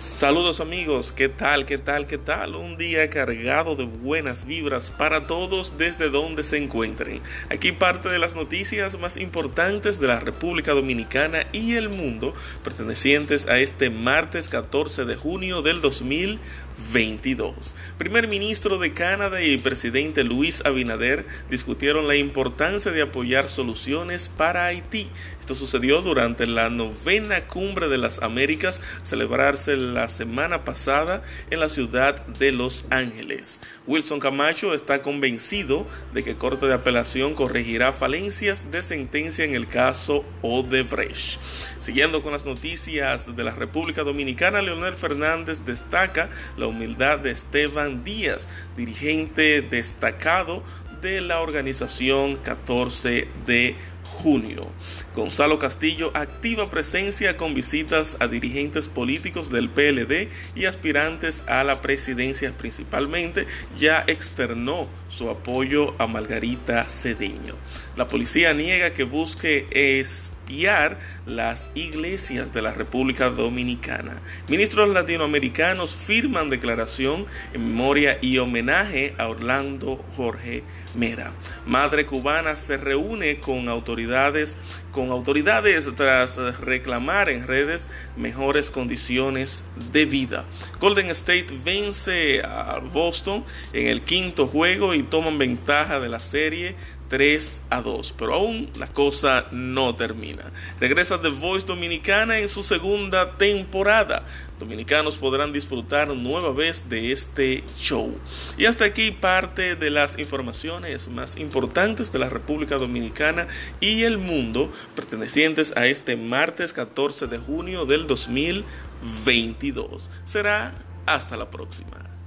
Saludos amigos, ¿qué tal? ¿Qué tal? ¿Qué tal? Un día cargado de buenas vibras para todos desde donde se encuentren. Aquí parte de las noticias más importantes de la República Dominicana y el mundo pertenecientes a este martes 14 de junio del 2022. Primer ministro de Canadá y presidente Luis Abinader discutieron la importancia de apoyar soluciones para Haití. Esto sucedió durante la novena cumbre de las Américas, celebrarse la semana pasada en la ciudad de Los Ángeles. Wilson Camacho está convencido de que Corte de Apelación corregirá falencias de sentencia en el caso Odebrecht. Siguiendo con las noticias de la República Dominicana, Leonel Fernández destaca la humildad de Esteban Díaz, dirigente destacado de la organización 14 de junio. Gonzalo Castillo activa presencia con visitas a dirigentes políticos del PLD y aspirantes a la presidencia principalmente, ya externó su apoyo a Margarita Cedeño. La policía niega que busque es las iglesias de la República Dominicana. Ministros latinoamericanos firman declaración en memoria y homenaje a Orlando Jorge Mera. Madre cubana se reúne con autoridades con autoridades tras reclamar en redes mejores condiciones de vida. Golden State vence a Boston en el quinto juego y toman ventaja de la serie 3 a 2. Pero aún la cosa no termina. Regresa The Voice Dominicana en su segunda temporada. Dominicanos podrán disfrutar nueva vez de este show. Y hasta aquí parte de las informaciones más importantes de la República Dominicana y el mundo pertenecientes a este martes 14 de junio del 2022. Será hasta la próxima.